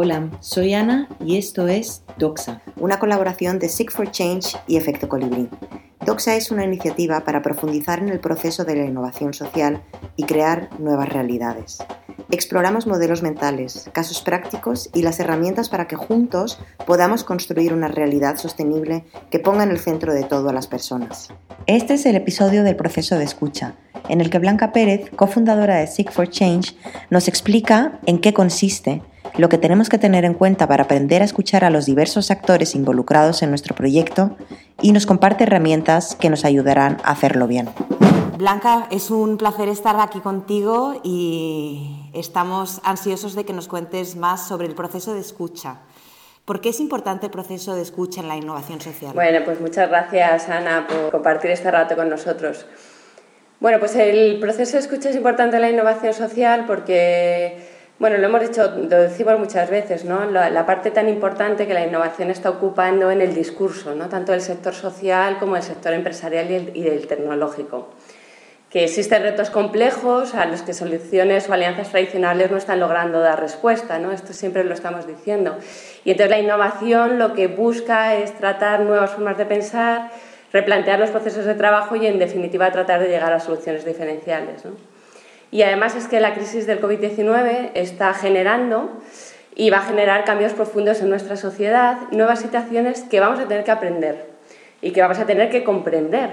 Hola, soy Ana y esto es Doxa, una colaboración de Seek for Change y Efecto Colibrí. Doxa es una iniciativa para profundizar en el proceso de la innovación social y crear nuevas realidades. Exploramos modelos mentales, casos prácticos y las herramientas para que juntos podamos construir una realidad sostenible que ponga en el centro de todo a las personas. Este es el episodio del proceso de escucha, en el que Blanca Pérez, cofundadora de Seek for Change, nos explica en qué consiste lo que tenemos que tener en cuenta para aprender a escuchar a los diversos actores involucrados en nuestro proyecto y nos comparte herramientas que nos ayudarán a hacerlo bien. Blanca, es un placer estar aquí contigo y estamos ansiosos de que nos cuentes más sobre el proceso de escucha. ¿Por qué es importante el proceso de escucha en la innovación social? Bueno, pues muchas gracias Ana por compartir este rato con nosotros. Bueno, pues el proceso de escucha es importante en la innovación social porque bueno, lo hemos dicho, lo decimos muchas veces, ¿no? La, parte tan importante que la innovación está ocupando en el discurso, ¿no? Tanto del sector social como del sector empresarial y, y del tecnológico. Que existen retos complejos a los que soluciones o alianzas tradicionales no están logrando dar respuesta, ¿no? Esto siempre lo estamos diciendo. Y entonces la innovación lo que busca es tratar nuevas formas de pensar, replantear los procesos de trabajo y, en definitiva, tratar de llegar a soluciones diferenciales, ¿no? Y además es que la crisis del COVID-19 está generando y va a generar cambios profundos en nuestra sociedad, nuevas situaciones que vamos a tener que aprender y que vamos a tener que comprender.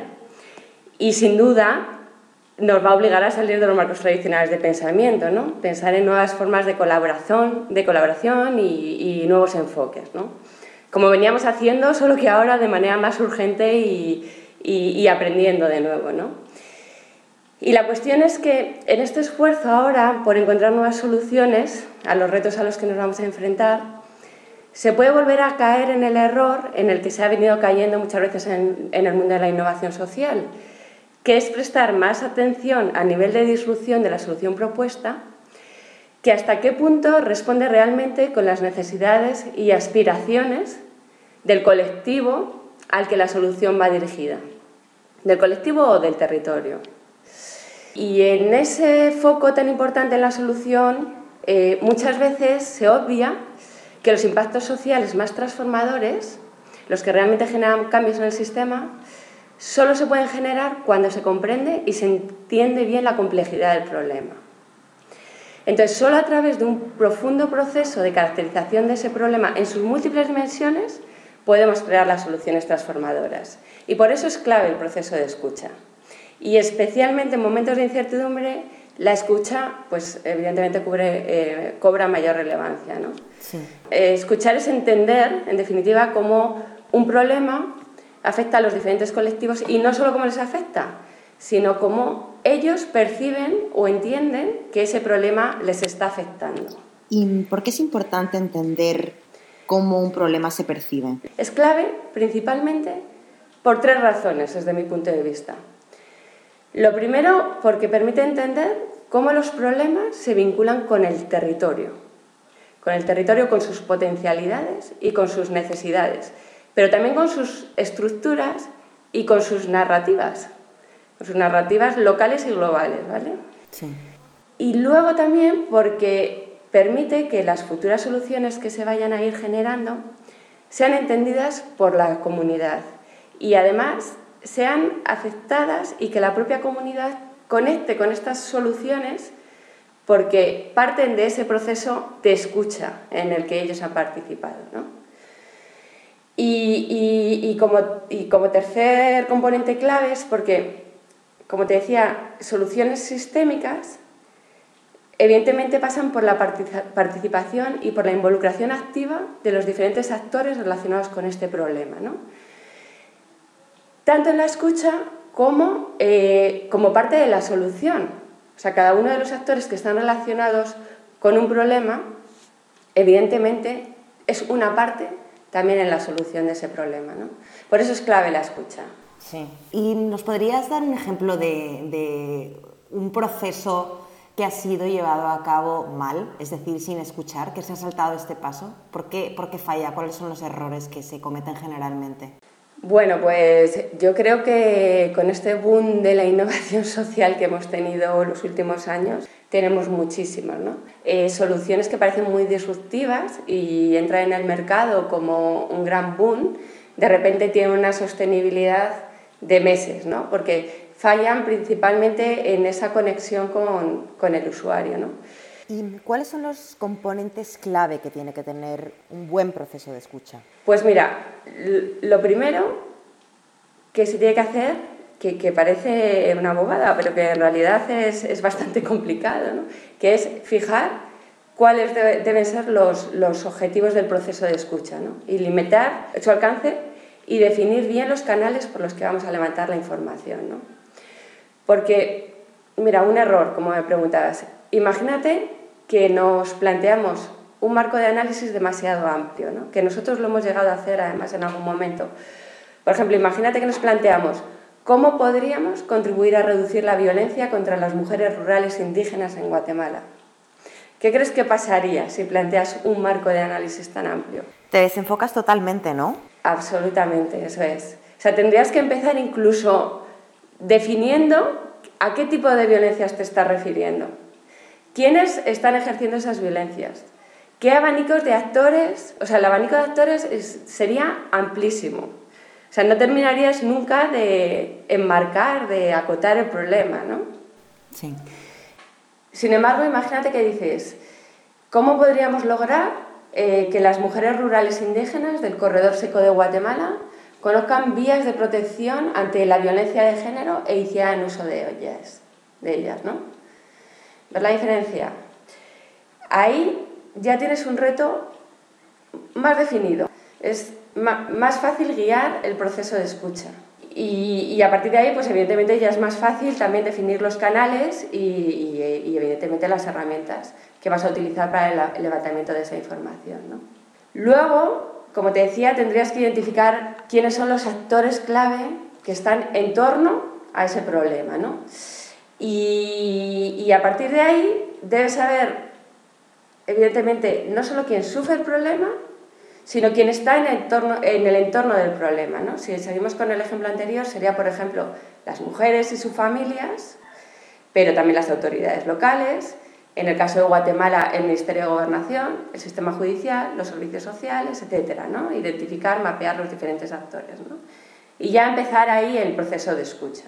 Y sin duda nos va a obligar a salir de los marcos tradicionales de pensamiento, ¿no? pensar en nuevas formas de colaboración, de colaboración y, nuevos enfoques. ¿no? Como veníamos haciendo, solo que ahora de manera más urgente y, y aprendiendo de nuevo. ¿no? Y la cuestión es que en este esfuerzo ahora por encontrar nuevas soluciones a los retos a los que nos vamos a enfrentar, se puede volver a caer en el error en el que se ha venido cayendo muchas veces en, el mundo de la innovación social, que es prestar más atención a nivel de disrupción de la solución propuesta que hasta qué punto responde realmente con las necesidades y aspiraciones del colectivo al que la solución va dirigida, del colectivo o del territorio. Y en ese foco tan importante en la solución, eh, muchas veces se obvia que los impactos sociales más transformadores, los que realmente generan cambios en el sistema, solo se pueden generar cuando se comprende y se entiende bien la complejidad del problema. Entonces, solo a través de un profundo proceso de caracterización de ese problema en sus múltiples dimensiones podemos crear las soluciones transformadoras. Y por eso es clave el proceso de escucha. Y especialmente en momentos de incertidumbre, la escucha, pues evidentemente eh, cobra mayor relevancia. ¿no? Eh, escuchar es entender, en definitiva, cómo un problema afecta a los diferentes colectivos y no solo cómo les afecta, sino cómo ellos perciben o entienden que ese problema les está afectando. ¿Y por qué es importante entender cómo un problema se percibe? Es clave principalmente por tres razones desde mi punto de vista. Lo primero, porque permite entender cómo los problemas se vinculan con el territorio, con el territorio, con sus potencialidades y con sus necesidades, pero también con sus estructuras y con sus narrativas, con sus narrativas locales y globales, ¿vale? Sí. Y luego también porque permite que las futuras soluciones que se vayan a ir generando sean entendidas por la comunidad y además sean aceptadas y que la propia comunidad conecte con estas soluciones porque parten de ese proceso de escucha en el que ellos han participado. Y, como, como tercer componente clave es porque, como te decía, soluciones sistémicas evidentemente pasan por la participación y por la involucración activa de los diferentes actores relacionados con este problema. ¿no? Tanto en la escucha como, eh, como parte de la solución. O sea, cada uno de los actores que están relacionados con un problema, evidentemente, es una parte también en la solución de ese problema. ¿no? Por eso es clave la escucha. Sí. ¿Y nos podrías dar un ejemplo de, de un proceso que ha sido llevado a cabo mal, es decir, sin escuchar, que se ha saltado este paso? ¿Por qué, ¿Por qué falla? ¿Cuáles son los errores que se cometen generalmente? Bueno, pues yo creo que con este boom de la innovación social que hemos tenido los últimos años, tenemos muchísimas, ¿no? Eh, soluciones que parecen muy disruptivas y entran en el mercado como un gran boom, de repente tienen una sostenibilidad de meses, ¿no? Porque fallan principalmente en esa conexión con, con el usuario, ¿no? ¿Y cuáles son los componentes clave que tiene que tener un buen proceso de escucha? Pues mira, lo primero que se tiene que hacer, que, parece una bobada, pero que en realidad es, es bastante complicado, ¿no? que es fijar cuáles deben ser los, los, objetivos del proceso de escucha ¿no? y limitar su alcance y definir bien los canales por los que vamos a levantar la información. ¿no? Porque, mira, un error, como me preguntabas, imagínate que nos planteamos un marco de análisis demasiado amplio, ¿no? que nosotros lo hemos llegado a hacer además en algún momento. Por ejemplo, imagínate que nos planteamos cómo podríamos contribuir a reducir la violencia contra las mujeres rurales indígenas en Guatemala. ¿Qué crees que pasaría si planteas un marco de análisis tan amplio? Te desenfocas totalmente, ¿no? Absolutamente, eso es. O sea, tendrías que empezar incluso definiendo a qué tipo de violencias te estás refiriendo. ¿Quiénes están ejerciendo esas violencias? ¿Qué abanicos de actores? O sea, el abanico de actores sería amplísimo. O sea, no terminarías nunca de enmarcar, de acotar el problema, ¿no? Sí. Sin embargo, imagínate que dices, ¿cómo podríamos lograr eh, que las mujeres rurales indígenas del corredor seco de Guatemala conozcan vías de protección ante la violencia de género e hicieran uso de ellas, de ellas ¿no? ¿Ves la diferencia? Ahí ya tienes un reto más definido. Es más fácil guiar el proceso de escucha. Y, a partir de ahí, pues evidentemente ya es más fácil también definir los canales y, evidentemente las herramientas que vas a utilizar para el, levantamiento de esa información. Luego, como te decía, tendrías que identificar quiénes son los actores clave que están en torno a ese problema. ¿no? Y, a partir de ahí debes saber, evidentemente, no solo quién sufre el problema, sino quién está en el entorno, en el entorno del problema. ¿no? Si seguimos con el ejemplo anterior, sería, por ejemplo, las mujeres y sus familias, pero también las autoridades locales, en el caso de Guatemala, el Ministerio de Gobernación, el sistema judicial, los servicios sociales, etc. ¿no? Identificar, mapear los diferentes actores. ¿no? Y ya empezar ahí el proceso de escucha.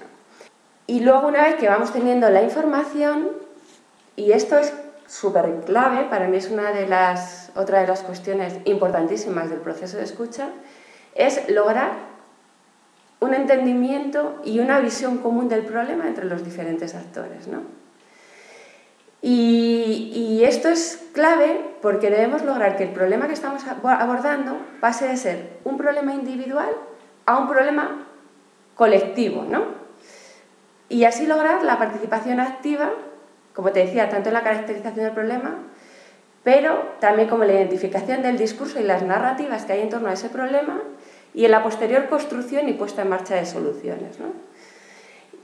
Y luego una vez que vamos teniendo la información, y esto es súper clave, para mí es una de las, otra de las cuestiones importantísimas del proceso de escucha, es lograr un entendimiento y una visión común del problema entre los diferentes actores. ¿no? Y, esto es clave porque debemos lograr que el problema que estamos abordando pase de ser un problema individual a un problema colectivo, ¿no? Y así lograr la participación activa, como te decía, tanto en la caracterización del problema, pero también como la identificación del discurso y las narrativas que hay en torno a ese problema y en la posterior construcción y puesta en marcha de soluciones. ¿no?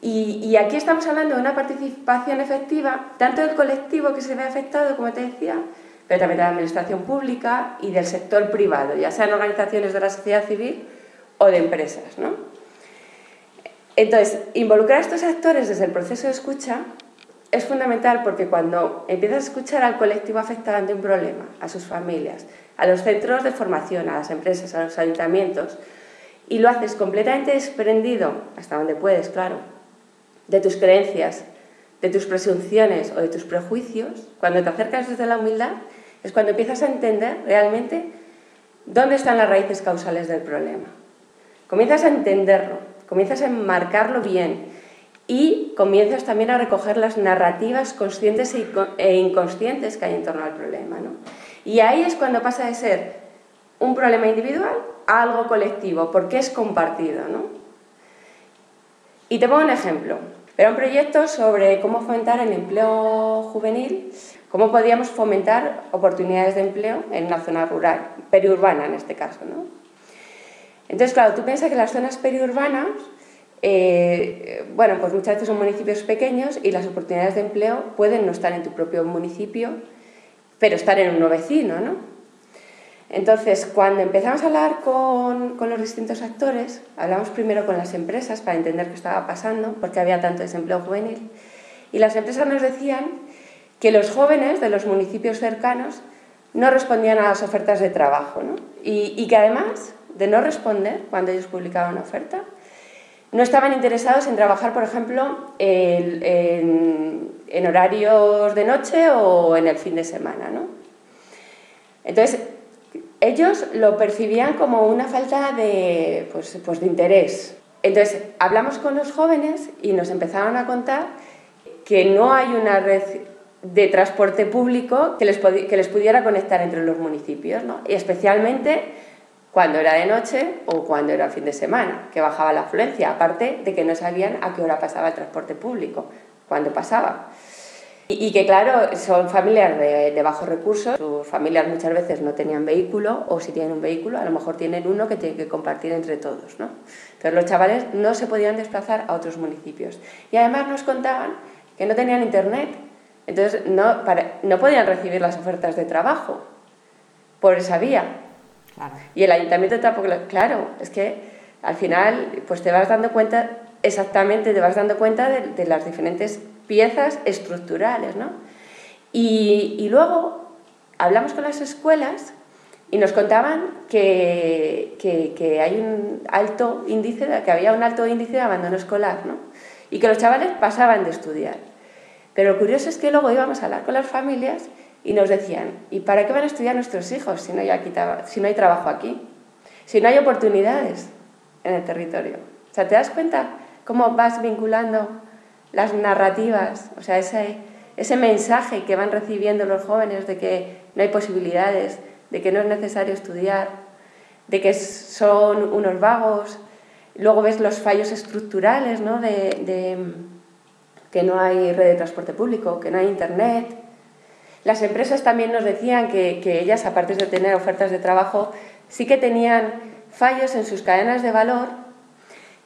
Y, aquí estamos hablando de una participación efectiva, tanto del colectivo que se ve afectado, como te decía, pero también de la administración pública y del sector privado, ya sean organizaciones de la sociedad civil o de empresas. ¿no? Entonces, involucrar a estos actores desde el proceso de escucha es fundamental porque cuando empiezas a escuchar al colectivo afectado ante un problema, a sus familias, a los centros de formación, a las empresas, a los ayuntamientos, y lo haces completamente desprendido, hasta donde puedes, claro, de tus creencias, de tus presunciones o de tus prejuicios, cuando te acercas desde la humildad, es cuando empiezas a entender realmente dónde están las raíces causales del problema. Comienzas a entenderlo, comienzas a enmarcarlo bien y comienzas también a recoger las narrativas conscientes e inconscientes que hay en torno al problema. ¿no? Y ahí es cuando pasa de ser un problema individual a algo colectivo, porque es compartido. ¿no? Y te pongo un ejemplo. Era un proyecto sobre cómo fomentar el empleo juvenil, cómo podíamos fomentar oportunidades de empleo en una zona rural, periurbana en este caso. ¿no? Entonces, claro, tú piensas que las zonas periurbanas, eh, bueno, pues muchas veces son municipios pequeños y las oportunidades de empleo pueden no estar en tu propio municipio, pero estar en uno vecino, ¿no? Entonces, cuando empezamos a hablar con, con, los distintos actores, hablamos primero con las empresas para entender qué estaba pasando, porque había tanto desempleo juvenil, y las empresas nos decían que los jóvenes de los municipios cercanos no respondían a las ofertas de trabajo ¿no? y, que además de no responder cuando ellos publicaban una oferta, no estaban interesados en trabajar, por ejemplo, en, en, horarios de noche o en el fin de semana. ¿no? Entonces, ellos lo percibían como una falta de, pues, pues de interés. Entonces, hablamos con los jóvenes y nos empezaron a contar que no hay una red de transporte público que les, que les pudiera conectar entre los municipios, ¿no? y especialmente cuando era de noche o cuando era fin de semana, que bajaba la afluencia, aparte de que no sabían a qué hora pasaba el transporte público, cuando pasaba. Y, que claro, son familias de, bajos recursos, sus familias muchas veces no tenían vehículo o si tienen un vehículo, a lo mejor tienen uno que tienen que compartir entre todos. ¿no? Entonces los chavales no se podían desplazar a otros municipios. Y además nos contaban que no tenían internet, entonces no, no podían recibir las ofertas de trabajo por esa vía. Y el ayuntamiento tampoco, claro, es que al final pues te vas dando cuenta, exactamente te vas dando cuenta de, las diferentes piezas estructurales, ¿no? Y, luego hablamos con las escuelas y nos contaban que, que, que, hay un alto índice, que había un alto índice de abandono escolar, ¿no? Y que los chavales pasaban de estudiar. Pero lo curioso es que luego íbamos a hablar con las familias y nos decían, ¿y para qué van a estudiar nuestros hijos si no hay, aquí, si no hay trabajo aquí? Si no hay oportunidades en el territorio. O sea, ¿te das cuenta cómo vas vinculando las narrativas, o sea, ese, ese mensaje que van recibiendo los jóvenes de que no hay posibilidades, de que no es necesario estudiar, de que son unos vagos? Luego ves los fallos estructurales, ¿no? de que no hay red de transporte público, que no hay internet. Las empresas también nos decían que, ellas, aparte de tener ofertas de trabajo, sí que tenían fallos en sus cadenas de valor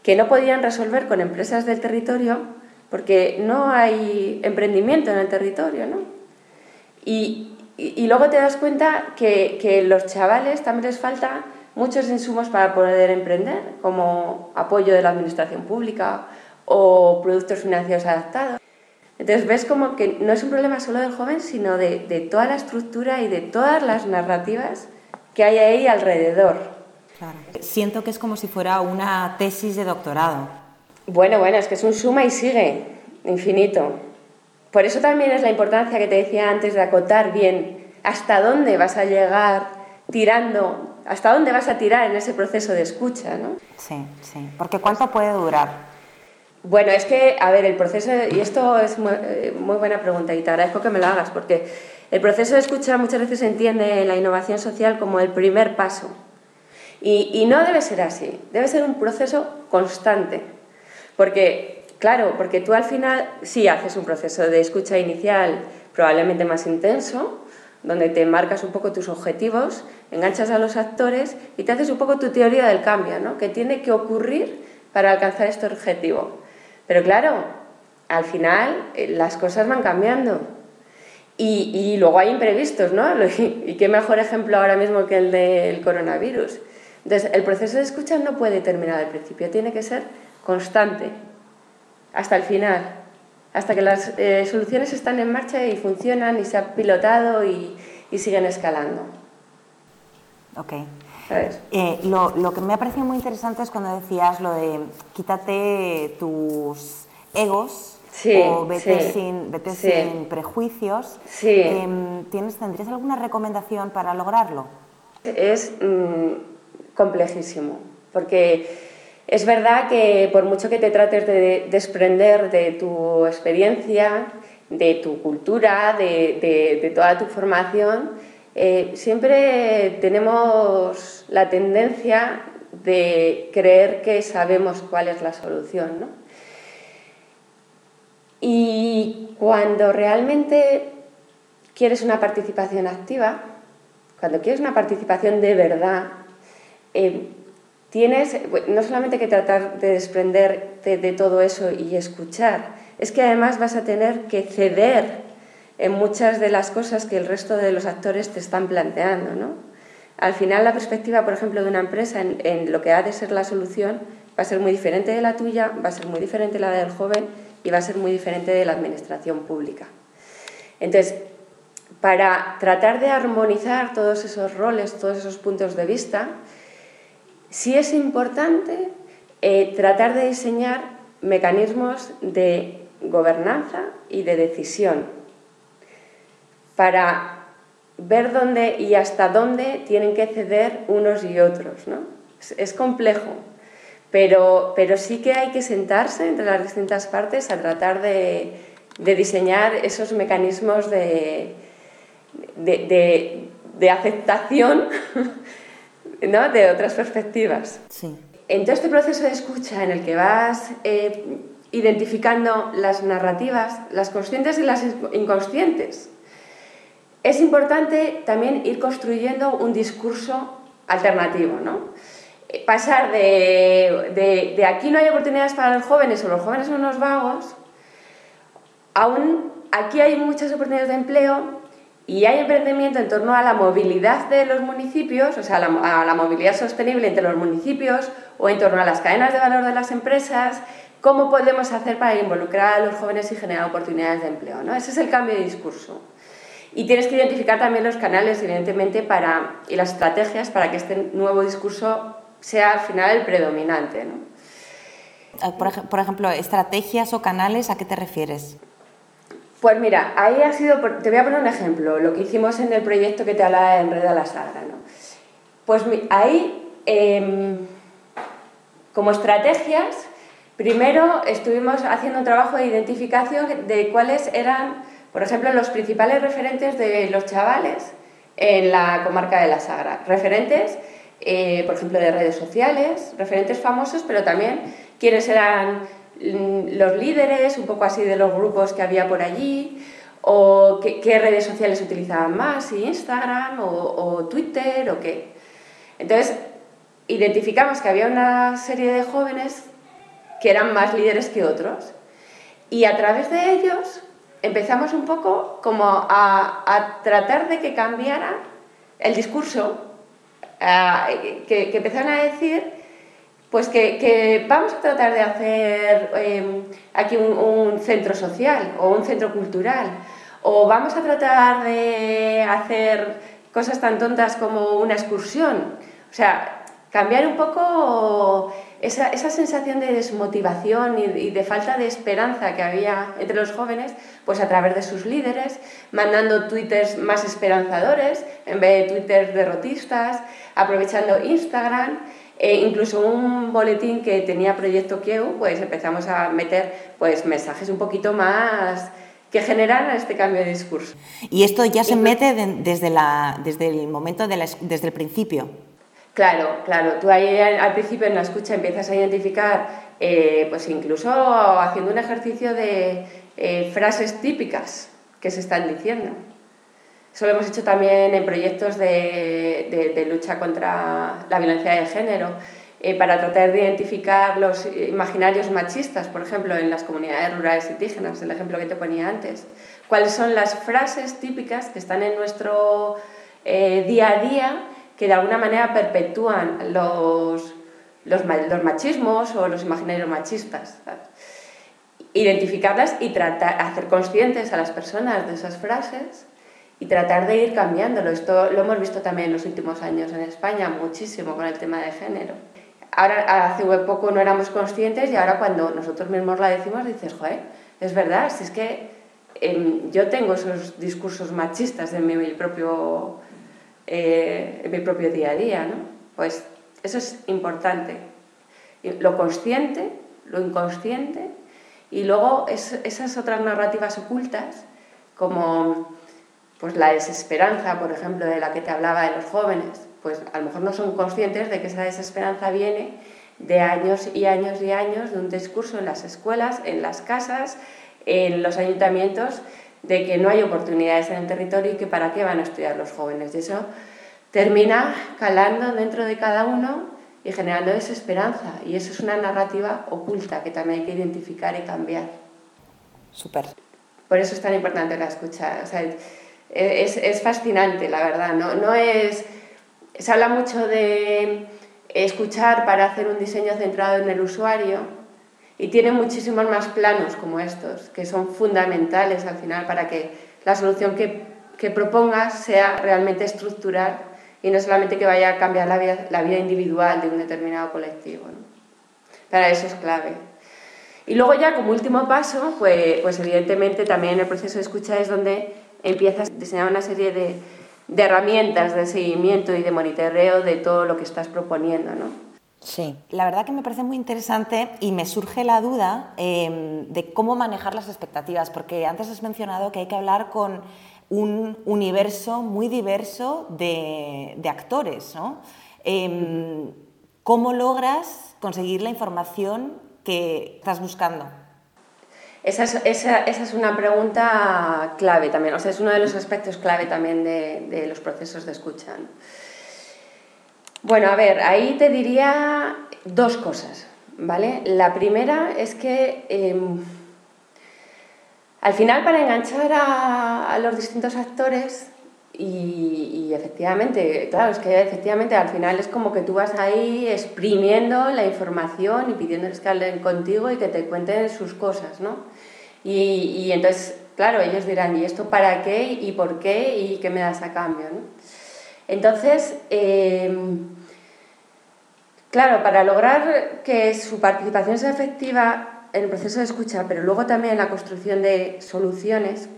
que no podían resolver con empresas del territorio porque no hay emprendimiento en el territorio, ¿no? Y, luego te das cuenta que, que los chavales también les falta muchos insumos para poder emprender, como apoyo de la administración pública o productos financieros adaptados. Entonces ves como que no es un problema solo del joven, sino de, de toda la estructura y de todas las narrativas que hay ahí alrededor. Claro. Siento que es como si fuera una tesis de doctorado. Bueno, bueno, es que es un suma y sigue, infinito. Por eso también es la importancia que te decía antes de acotar bien hasta dónde vas a llegar tirando, hasta dónde vas a tirar en ese proceso de escucha, ¿no? Sí, sí. Porque ¿cuánto puede durar? Bueno, es que, a ver, el proceso, y esto es muy, eh, buena pregunta y te agradezco que me lo hagas, porque el proceso de escucha muchas veces se entiende en la innovación social como el primer paso. Y, y no debe ser así, debe ser un proceso constante. Porque, claro, porque tú al final sí haces un proceso de escucha inicial probablemente más intenso, donde te marcas un poco tus objetivos, enganchas a los actores y te haces un poco tu teoría del cambio, ¿no? que tiene que ocurrir para alcanzar este objetivo. Pero claro, al final eh, las cosas van cambiando. Y, luego hay imprevistos, ¿no? Y qué mejor ejemplo ahora mismo que el del coronavirus. Entonces, el proceso de escucha no puede terminar al principio, tiene que ser constante, hasta el final, hasta que las eh, soluciones están en marcha y funcionan y se han pilotado y, siguen escalando. Ok. Eh, lo, lo, que me ha parecido muy interesante es cuando decías lo de quítate tus egos o vete, sin, vete sin prejuicios. Em, ¿tienes, ¿Tendrías alguna recomendación para lograrlo? Es mm, complejísimo, porque es verdad que por mucho que te trates de desprender de tu experiencia, de tu cultura, de, de, de toda tu formación, eh, siempre tenemos la tendencia de creer que sabemos cuál es la solución. ¿no? Y cuando realmente quieres una participación activa, cuando quieres una participación de verdad, eh, tienes no solamente que tratar de desprenderte de todo eso y escuchar, es que además vas a tener que ceder en muchas de las cosas que el resto de los actores te están planteando. ¿no? Al final la perspectiva, por ejemplo, de una empresa en, lo que ha de ser la solución va a ser muy diferente de la tuya, va a ser muy diferente de la del joven y va a ser muy diferente de la administración pública. Entonces, para tratar de armonizar todos esos roles, todos esos puntos de vista, sí es importante eh, tratar de diseñar mecanismos de gobernanza y de decisión para ver dónde y hasta dónde tienen que ceder unos y otros. ¿no? Es, complejo, pero, pero, sí que hay que sentarse entre las distintas partes a tratar de, de diseñar esos mecanismos de, de, de aceptación ¿no? de otras perspectivas. Sí. En todo este proceso de escucha en el que vas eh, identificando las narrativas, las conscientes y las inconscientes, es importante también ir construyendo un discurso alternativo, ¿no? Pasar de, de, aquí no hay oportunidades para los jóvenes o los jóvenes son unos vagos, aún aquí hay muchas oportunidades de empleo y hay emprendimiento en torno a la movilidad de los municipios, o sea, a la, movilidad sostenible entre los municipios o en torno a las cadenas de valor de las empresas, cómo podemos hacer para involucrar a los jóvenes y generar oportunidades de empleo. ¿no? Ese es el cambio de discurso. Y tienes que identificar también los canales, evidentemente, para, y las estrategias para que este nuevo discurso sea al final el predominante. ¿no? Ah, por, por ejemplo, estrategias o canales, ¿a qué te refieres? Pues mira, ahí ha sido, te voy a poner un ejemplo, lo que hicimos en el proyecto que te hablaba de Enreda la Sagra. ¿no? Pues ahí, em, como estrategias, primero estuvimos haciendo un trabajo de identificación de cuáles eran, por ejemplo, los principales referentes de los chavales en la comarca de la Sagra. Referentes, eh, por ejemplo, de redes sociales, referentes famosos, pero también quienes eran Mm, los líderes, un poco así de los grupos que había por allí, o qué, redes sociales utilizaban más, si Instagram o, Twitter o qué. Entonces, identificamos que había una serie de jóvenes que eran más líderes que otros y a través de ellos empezamos un poco como a, tratar de que cambiara el discurso, que, que empezaran a decir pues que, vamos a tratar de hacer em, aquí un, centro social o un centro cultural, o vamos a tratar de hacer cosas tan tontas como una excursión. O sea, cambiar un poco esa, sensación de desmotivación y, de falta de esperanza que había entre los jóvenes, pues a través de sus líderes, mandando twitters más esperanzadores en vez de twitters derrotistas, aprovechando Instagram. E incluso un boletín que tenía Proyecto Kieu, pues empezamos a meter pues, mensajes un poquito más que generan este cambio de discurso. Y esto ya se mete desde, la, desde el momento, de desde el principio. Claro, claro. Tú ahí al, principio en la escucha empiezas a identificar, eh, pues incluso haciendo un ejercicio de eh, frases típicas que se están diciendo. Eso lo hemos hecho también en proyectos de, lucha contra la violencia de género, eh, para tratar de identificar los imaginarios machistas, por ejemplo, en las comunidades rurales indígenas, el ejemplo que te ponía antes. ¿Cuáles son las frases típicas que están en nuestro día a día que de alguna manera perpetúan los, los, machismos o los imaginarios machistas? Identificarlas y tratar, hacer conscientes a las personas de esas frases y tratar de ir cambiándolo. Esto lo hemos visto también en los últimos años en España, muchísimo con el tema de género. Ahora, hace muy poco no éramos conscientes y ahora cuando nosotros mismos la decimos dices, joder, es verdad, si es que em, yo tengo esos discursos machistas en mi propio, eh, en mi propio día a día, ¿no? Pues eso es importante. Lo consciente, lo inconsciente y luego esas otras narrativas ocultas como pues la desesperanza, por ejemplo, de la que te hablaba de los jóvenes, pues a lo mejor no son conscientes de que esa desesperanza viene de años y años y años de un discurso en las escuelas, en las casas, en los ayuntamientos, de que no hay oportunidades en el territorio y que para qué van a estudiar los jóvenes. Y eso termina calando dentro de cada uno y generando desesperanza. Y eso es una narrativa oculta que también hay que identificar y cambiar. Súper. Por eso es tan importante la escucha. O sea, es, es fascinante, la verdad. ¿no? no es, se habla mucho de escuchar para hacer un diseño centrado en el usuario y tiene muchísimos más planos como estos, que son fundamentales al final para que la solución que, que propongas sea realmente estructural y no solamente que vaya a cambiar la vida, la vida individual de un determinado colectivo. Para eso es clave. Y luego ya como último paso, pues, pues evidentemente también el proceso de escucha es donde empiezas a diseñar una serie de, de herramientas de seguimiento y de monitoreo de todo lo que estás proponiendo. ¿no? Sí, la verdad que me parece muy interesante y me surge la duda em, de cómo manejar las expectativas, porque antes has mencionado que hay que hablar con un universo muy diverso de, actores. ¿no? Em, ¿Cómo logras conseguir la información que estás buscando? Esa es, una pregunta clave también, o sea, es uno de los aspectos clave también de, los procesos de escucha. Bueno, a ver, ahí te diría dos cosas, ¿vale? La primera es que em, al final para enganchar a, los distintos actores y, efectivamente, claro, es que efectivamente al final es como que tú vas ahí exprimiendo la información y pidiéndoles que hablen contigo y que te cuenten sus cosas, ¿no? Y, entonces, claro, ellos dirán, ¿y esto para qué? ¿Y por qué? ¿Y qué me das a cambio? Entonces, em, claro, para lograr que su participación sea efectiva en el proceso de escucha, pero luego también en la construcción de soluciones,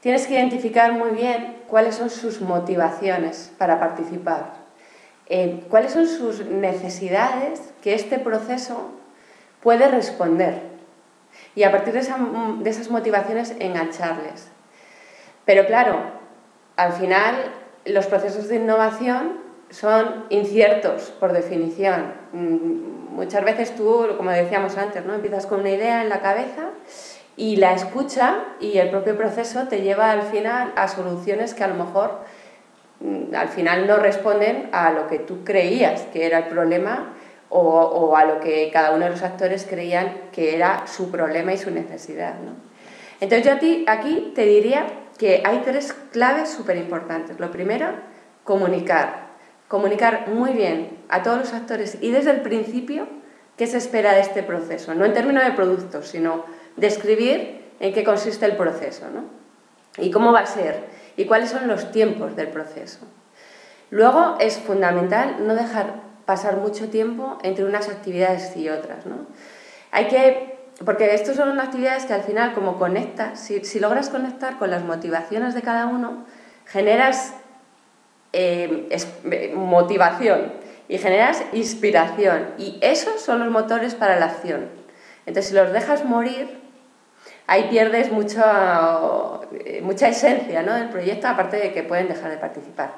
tienes que identificar muy bien cuáles son sus motivaciones para participar, eh, cuáles son sus necesidades que este proceso puede responder y a partir de, esas motivaciones engancharles. Pero claro, al final los procesos de innovación son inciertos por definición. Mm, muchas veces tú, como decíamos antes, ¿no? empiezas con una idea en la cabeza y la escucha y el propio proceso te lleva al final a soluciones que a lo mejor mm, al final no responden a lo que tú creías que era el problema o, a lo que cada uno de los actores creían que era su problema y su necesidad. ¿no? Entonces yo a ti, aquí te diría que hay tres claves súper importantes. Lo primero, comunicar. Comunicar muy bien a todos los actores y desde el principio qué se espera de este proceso. No en términos de productos, sino describir en qué consiste el proceso ¿no? y cómo va a ser y cuáles son los tiempos del proceso. Luego es fundamental no dejar pasar mucho tiempo entre unas actividades y otras. ¿no? Hay que, porque estas son actividades que al final, como conectas, si, logras conectar con las motivaciones de cada uno, generas eh, motivación y generas inspiración. Y esos son los motores para la acción. Entonces, si los dejas morir, ahí pierdes mucho, eh, mucha esencia ¿no? del proyecto, aparte de que pueden dejar de participar.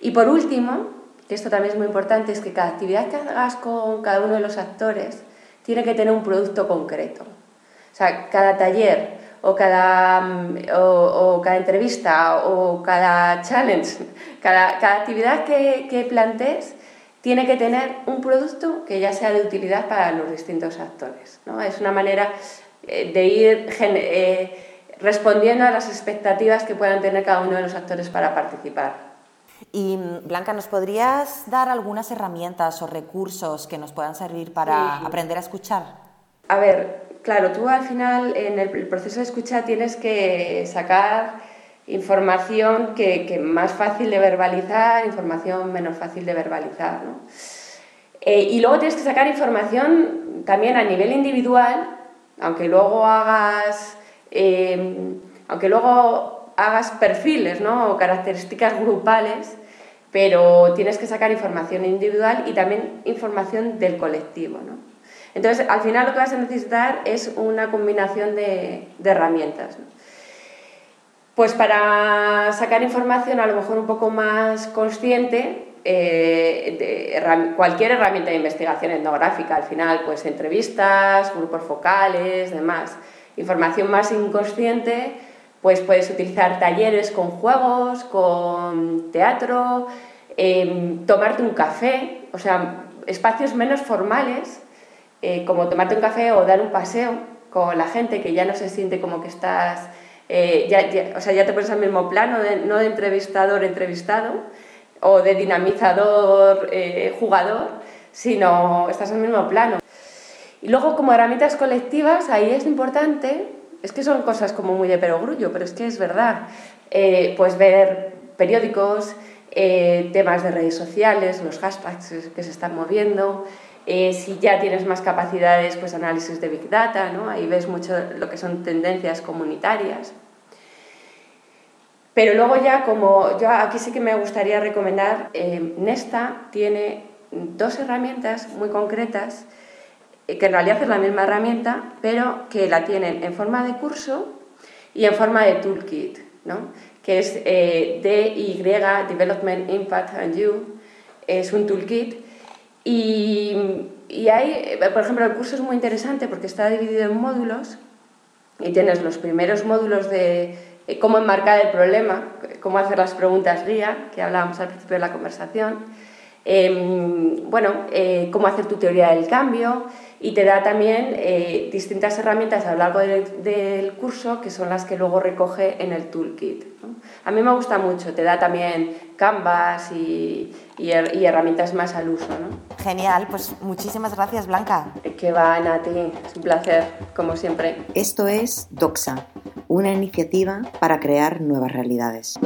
Y por último, que esto también es muy importante, es que cada actividad que hagas con cada uno de los actores tiene que tener un producto concreto. O sea, cada taller o cada, o, cada entrevista o cada challenge, cada, cada actividad que, que, plantees tiene que tener un producto que ya sea de utilidad para los distintos actores. ¿no? Es una manera eh, de ir eh, respondiendo a las expectativas que puedan tener cada uno de los actores para participar. Y Blanca, ¿nos podrías dar algunas herramientas o recursos que nos puedan servir para aprender a escuchar? A ver, claro, tú al final en el proceso de escucha tienes que sacar información que, más fácil de verbalizar, información menos fácil de verbalizar. ¿no? Eh, y luego tienes que sacar información también a nivel individual, aunque luego hagas, eh, aunque luego hagas perfiles ¿no? o características grupales, pero tienes que sacar información individual y también información del colectivo. ¿no? Entonces, al final lo que vas a necesitar es una combinación de, herramientas. Pues para sacar información a lo mejor un poco más consciente, eh, cualquier herramienta de investigación etnográfica, al final, pues entrevistas, grupos focales, demás. Información más inconsciente, pues puedes utilizar talleres con juegos, con teatro, em, tomarte un café, o sea, espacios menos formales, eh, como tomarte un café o dar un paseo con la gente que ya no se siente como que estás, eh, ya, o sea, ya te pones al mismo plano, no de entrevistador entrevistado o de dinamizador eh, jugador, sino estás al mismo plano. Y luego como herramientas colectivas, ahí es importante Es que son cosas como muy de perogrullo, pero es que es verdad. Eh, pues ver periódicos, eh, temas de redes sociales, los hashtags que se están moviendo, eh, si ya tienes más capacidades, pues análisis de Big Data, ¿no? ahí ves mucho lo que son tendencias comunitarias. Pero luego ya, como yo aquí sí que me gustaría recomendar, eh, Nesta tiene dos herramientas muy concretas, eh, que en realidad es la misma herramienta, pero que la tienen en forma de curso y en forma de toolkit, ¿no? que es eh, DY, Development Impact and You, es un toolkit. Y, y hay, por ejemplo, el curso es muy interesante porque está dividido en módulos y tienes los primeros módulos de eh, cómo enmarcar el problema, cómo hacer las preguntas guía, que hablábamos al principio de la conversación, em, bueno, eh, cómo hacer tu teoría del cambio y te da también eh, distintas herramientas a lo largo del, curso que son las que luego recoge en el toolkit. A mí me gusta mucho, te da también canvas y, y, herramientas más al uso. ¿no? Genial, pues muchísimas gracias Blanca. Que van a ti, es un placer, como siempre. Esto es Doxa una iniciativa para crear nuevas realidades.